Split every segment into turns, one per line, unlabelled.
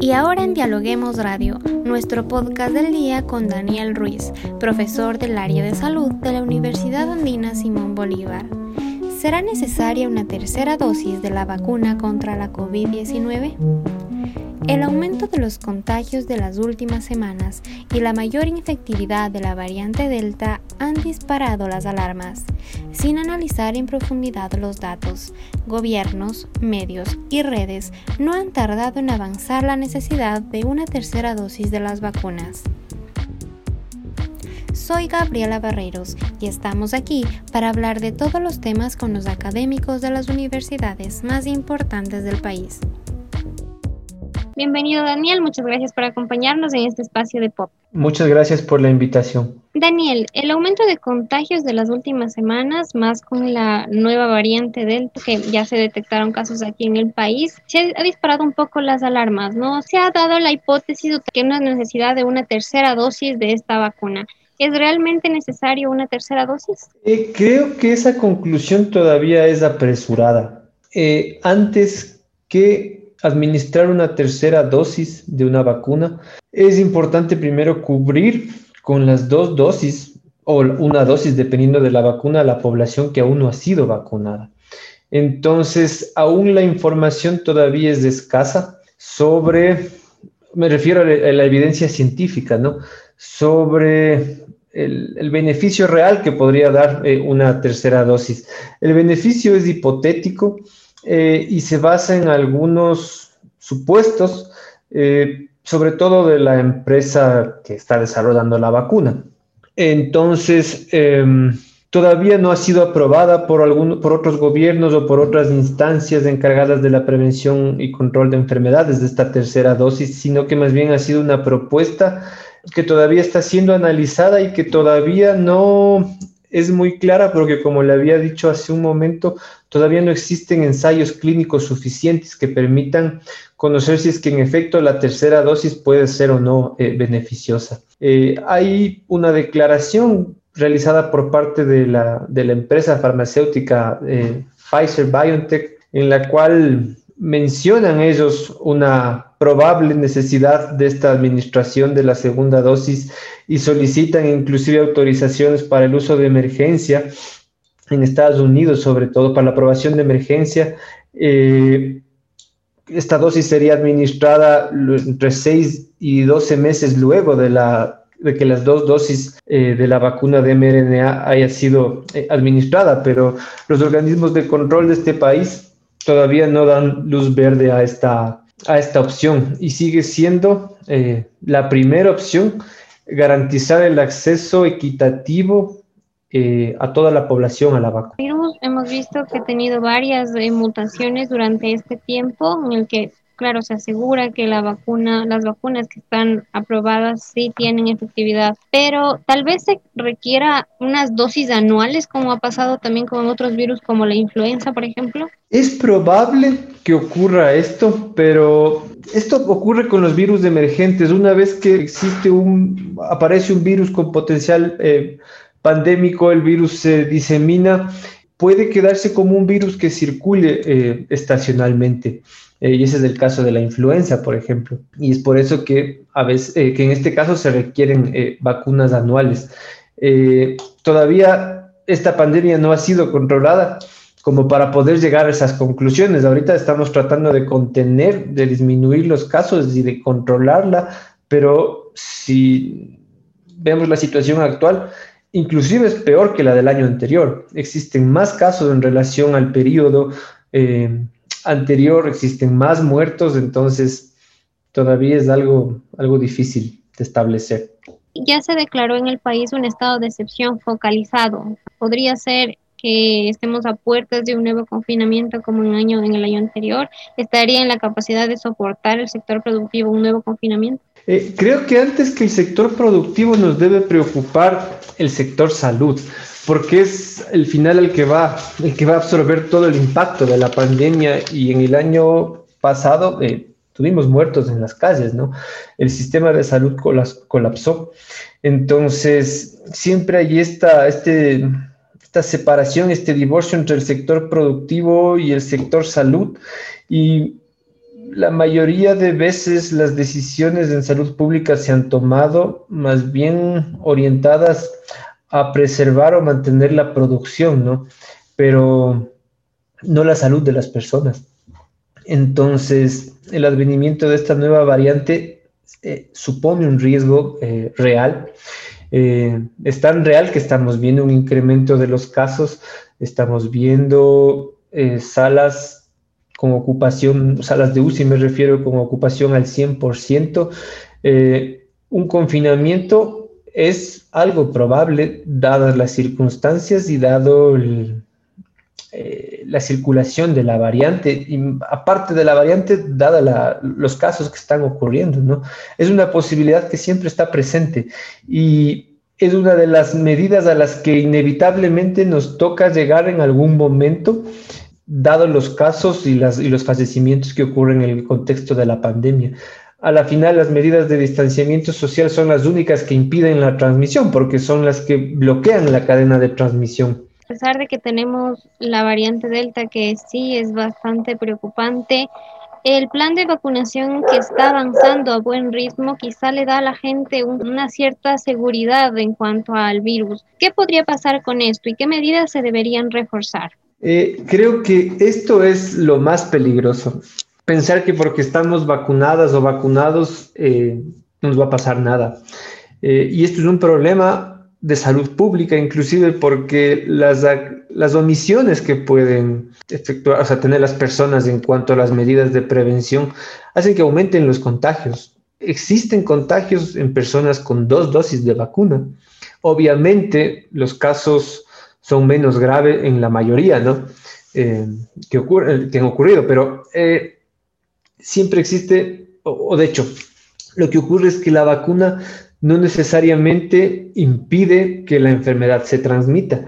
Y ahora en Dialoguemos Radio, nuestro podcast del día con Daniel Ruiz, profesor del área de salud de la Universidad Andina Simón Bolívar. ¿Será necesaria una tercera dosis de la vacuna contra la COVID-19? El aumento de los contagios de las últimas semanas y la mayor infectividad de la variante Delta han disparado las alarmas. Sin analizar en profundidad los datos, gobiernos, medios y redes no han tardado en avanzar la necesidad de una tercera dosis de las vacunas. Soy Gabriela Barreros y estamos aquí para hablar de todos los temas con los académicos de las universidades más importantes del país. Bienvenido Daniel, muchas gracias por acompañarnos en este espacio de pop.
Muchas gracias por la invitación.
Daniel, el aumento de contagios de las últimas semanas, más con la nueva variante Delta, que ya se detectaron casos aquí en el país, se ha disparado un poco las alarmas, ¿no? Se ha dado la hipótesis de que hay una necesidad de una tercera dosis de esta vacuna. ¿Es realmente necesario una tercera dosis?
Eh, creo que esa conclusión todavía es apresurada. Eh, antes que administrar una tercera dosis de una vacuna, es importante primero cubrir con las dos dosis o una dosis, dependiendo de la vacuna, a la población que aún no ha sido vacunada. Entonces, aún la información todavía es escasa sobre, me refiero a la evidencia científica, ¿no? Sobre el, beneficio real que podría dar eh, una tercera dosis. El beneficio es hipotético eh, y se basa en algunos supuestos, eh, sobre todo de la empresa que está desarrollando la vacuna. Entonces, em, todavía no ha sido aprobada por, algún, por otros gobiernos o por otras instancias encargadas de la prevención y control de enfermedades de esta tercera dosis, sino que más bien ha sido una propuesta que todavía está siendo analizada y que todavía no es muy clara porque como le había dicho hace un momento, todavía no existen ensayos clínicos suficientes que permitan conocer si es que en efecto la tercera dosis puede ser o no eh, beneficiosa. Eh, hay una declaración realizada por parte de la, de la empresa farmacéutica eh, Pfizer BioNTech en la cual mencionan ellos una probable necesidad de esta administración de la segunda dosis y solicitan inclusive autorizaciones para el uso de emergencia en Estados Unidos, sobre todo para la aprobación de emergencia. Eh, esta dosis sería administrada entre 6 y 12 meses luego de, la, de que las dos dosis eh, de la vacuna de mRNA haya sido eh, administrada, pero los organismos de control de este país todavía no dan luz verde a esta, a esta opción y sigue siendo eh, la primera opción garantizar el acceso equitativo eh, a toda la población a la vacuna.
hemos visto que ha tenido varias eh, mutaciones durante este tiempo en el que claro, se asegura que la vacuna, las vacunas que están aprobadas sí tienen efectividad, pero tal vez se requiera unas dosis anuales, como ha pasado también con otros virus como la influenza, por ejemplo.
Es probable que ocurra esto, pero esto ocurre con los virus emergentes. Una vez que existe un, aparece un virus con potencial eh, pandémico, el virus se disemina, puede quedarse como un virus que circule eh, estacionalmente. Eh, y ese es el caso de la influenza, por ejemplo. Y es por eso que, a veces, eh, que en este caso se requieren eh, vacunas anuales. todavía esta pandemia no ha sido controlada como para poder llegar a esas conclusiones. Ahorita estamos tratando de contener, de disminuir los casos y de controlarla, pero si vemos la situación actual, inclusive es peor que la del año anterior. Existen más casos en relación al periodo anterior existen más muertos, entonces todavía es algo, algo difícil de establecer.
Ya se declaró en el país un estado de excepción focalizado. Podría ser que estemos a puertas de un nuevo confinamiento como en, año, en el año anterior. ¿Estaría en la capacidad de soportar el sector productivo un nuevo confinamiento?
Eh, creo que antes que el sector productivo nos debe preocupar el sector salud porque es el final el que va, el que va a absorber todo el impacto de la pandemia y en el año pasado eh, tuvimos muertos en las calles, ¿no? El sistema de salud colapsó. Entonces, siempre hay esta, este, esta separación, este divorcio entre el sector productivo y el sector salud. Y la mayoría de veces las decisiones en salud pública se han tomado más bien orientadas a preservar o mantener la producción, ¿no? Pero no la salud de las personas. Entonces, el advenimiento de esta nueva variante eh, supone un riesgo eh, real. Eh, es tan real que estamos viendo un incremento de los casos, estamos viendo salas con ocupación, salas de UCI me refiero con ocupación al 100%. un confinamiento es algo probable dadas las circunstancias y dado eh, la circulación de la variante, y aparte de la variante, dada los casos que están ocurriendo, ¿no? Es una posibilidad que siempre está presente. Y es una de las medidas a las que inevitablemente nos toca llegar en algún momento, dado los casos y, las, y los fallecimientos que ocurren en el contexto de la pandemia a la final las medidas de distanciamiento social son las únicas que impiden la transmisión porque son las que bloquean la cadena de transmisión
a pesar de que tenemos la variante Delta que sí es bastante preocupante, el plan de vacunación que está avanzando a buen ritmo quizá le da a la gente una cierta seguridad en cuanto al virus. ¿Qué podría pasar con esto y qué medidas se deberían reforzar?
Eh, creo que esto es lo más peligroso. Pensar que porque estamos vacunadas o vacunados eh, no nos va a pasar nada. Eh, y esto es un problema de salud pública, inclusive porque las, las omisiones que pueden efectuar, o sea, tener las personas en cuanto a las medidas de prevención, hacen que aumenten los contagios. Existen contagios en personas con dos dosis de vacuna. Obviamente, los casos son menos graves en la mayoría, ¿no? Eh, que, ocurre, que han ocurrido, pero eh, siempre existe, o de hecho, lo que ocurre es que la vacuna no necesariamente impide que la enfermedad se transmita.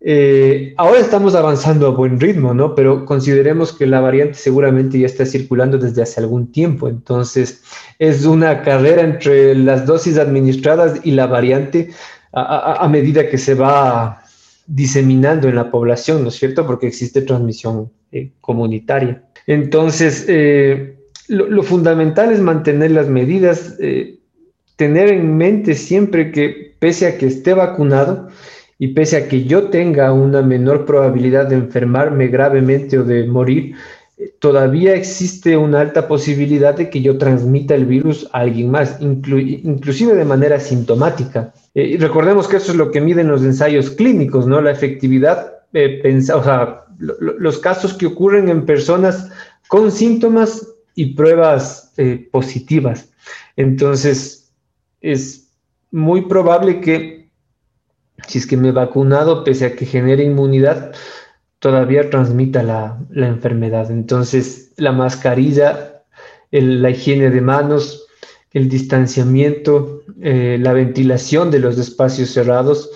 Eh, ahora estamos avanzando a buen ritmo, ¿no? Pero consideremos que la variante seguramente ya está circulando desde hace algún tiempo. Entonces, es una carrera entre las dosis administradas y la variante a, medida que se va diseminando en la población, ¿no es cierto? Porque existe transmisión eh, comunitaria. Entonces, eh, lo, fundamental es mantener las medidas tener en mente siempre que pese a que esté vacunado y pese a que yo tenga una menor probabilidad de enfermarme gravemente o de morir, todavía existe una alta posibilidad de que yo transmita el virus a alguien más, inclusive de manera sintomática. Eh, recordemos que eso es lo que miden los ensayos clínicos, ¿no? La efectividad, eh, o sea, los casos que ocurren en personas con síntomas y pruebas eh, positivas. Entonces, es muy probable que si es que me he vacunado, pese a que genere inmunidad, todavía transmita la, enfermedad. Entonces, la mascarilla, la higiene de manos, el distanciamiento, eh, la ventilación de los espacios cerrados,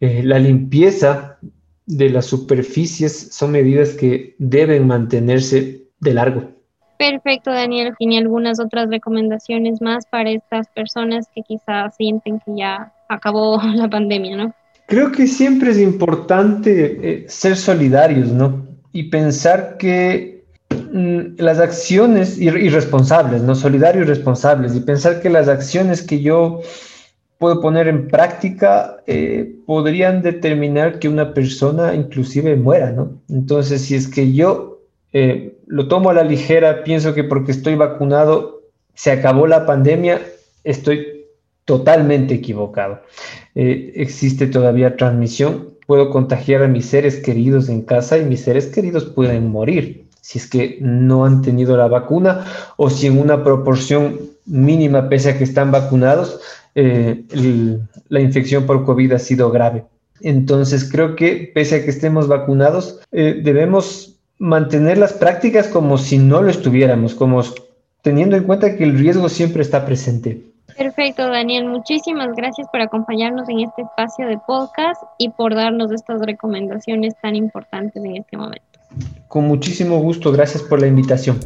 eh, la limpieza de las superficies son medidas que deben mantenerse de largo.
Perfecto, Daniel. ¿Tiene algunas otras recomendaciones más para estas personas que quizás sienten que ya acabó la pandemia, no?
Creo que siempre es importante eh, ser solidarios, ¿no? Y pensar que mm, las acciones, y, responsables, ¿no? Solidarios y responsables, y pensar que las acciones que yo puedo poner en práctica eh, podrían determinar que una persona inclusive muera, ¿no? Entonces, si es que yo eh, lo tomo a la ligera, pienso que porque estoy vacunado se acabó la pandemia, estoy totalmente equivocado. Eh, existe todavía transmisión, puedo contagiar a mis seres queridos en casa y mis seres queridos pueden morir si es que no han tenido la vacuna o si en una proporción mínima, pese a que están vacunados, eh, la infección por COVID ha sido grave. Entonces creo que pese a que estemos vacunados, debemos mantener las prácticas como si no lo estuviéramos, como teniendo en cuenta que el riesgo siempre está presente.
Perfecto, Daniel. Muchísimas gracias por acompañarnos en este espacio de podcast y por darnos estas recomendaciones tan importantes en este momento.
Con muchísimo gusto. Gracias por la invitación.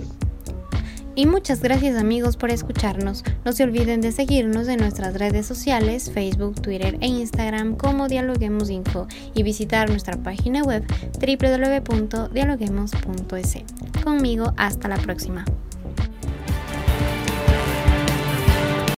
Y muchas gracias amigos por escucharnos. No se olviden de seguirnos en nuestras redes sociales, Facebook, Twitter e Instagram como Dialoguemos Info y visitar nuestra página web www.dialoguemos.es. Conmigo, hasta la próxima.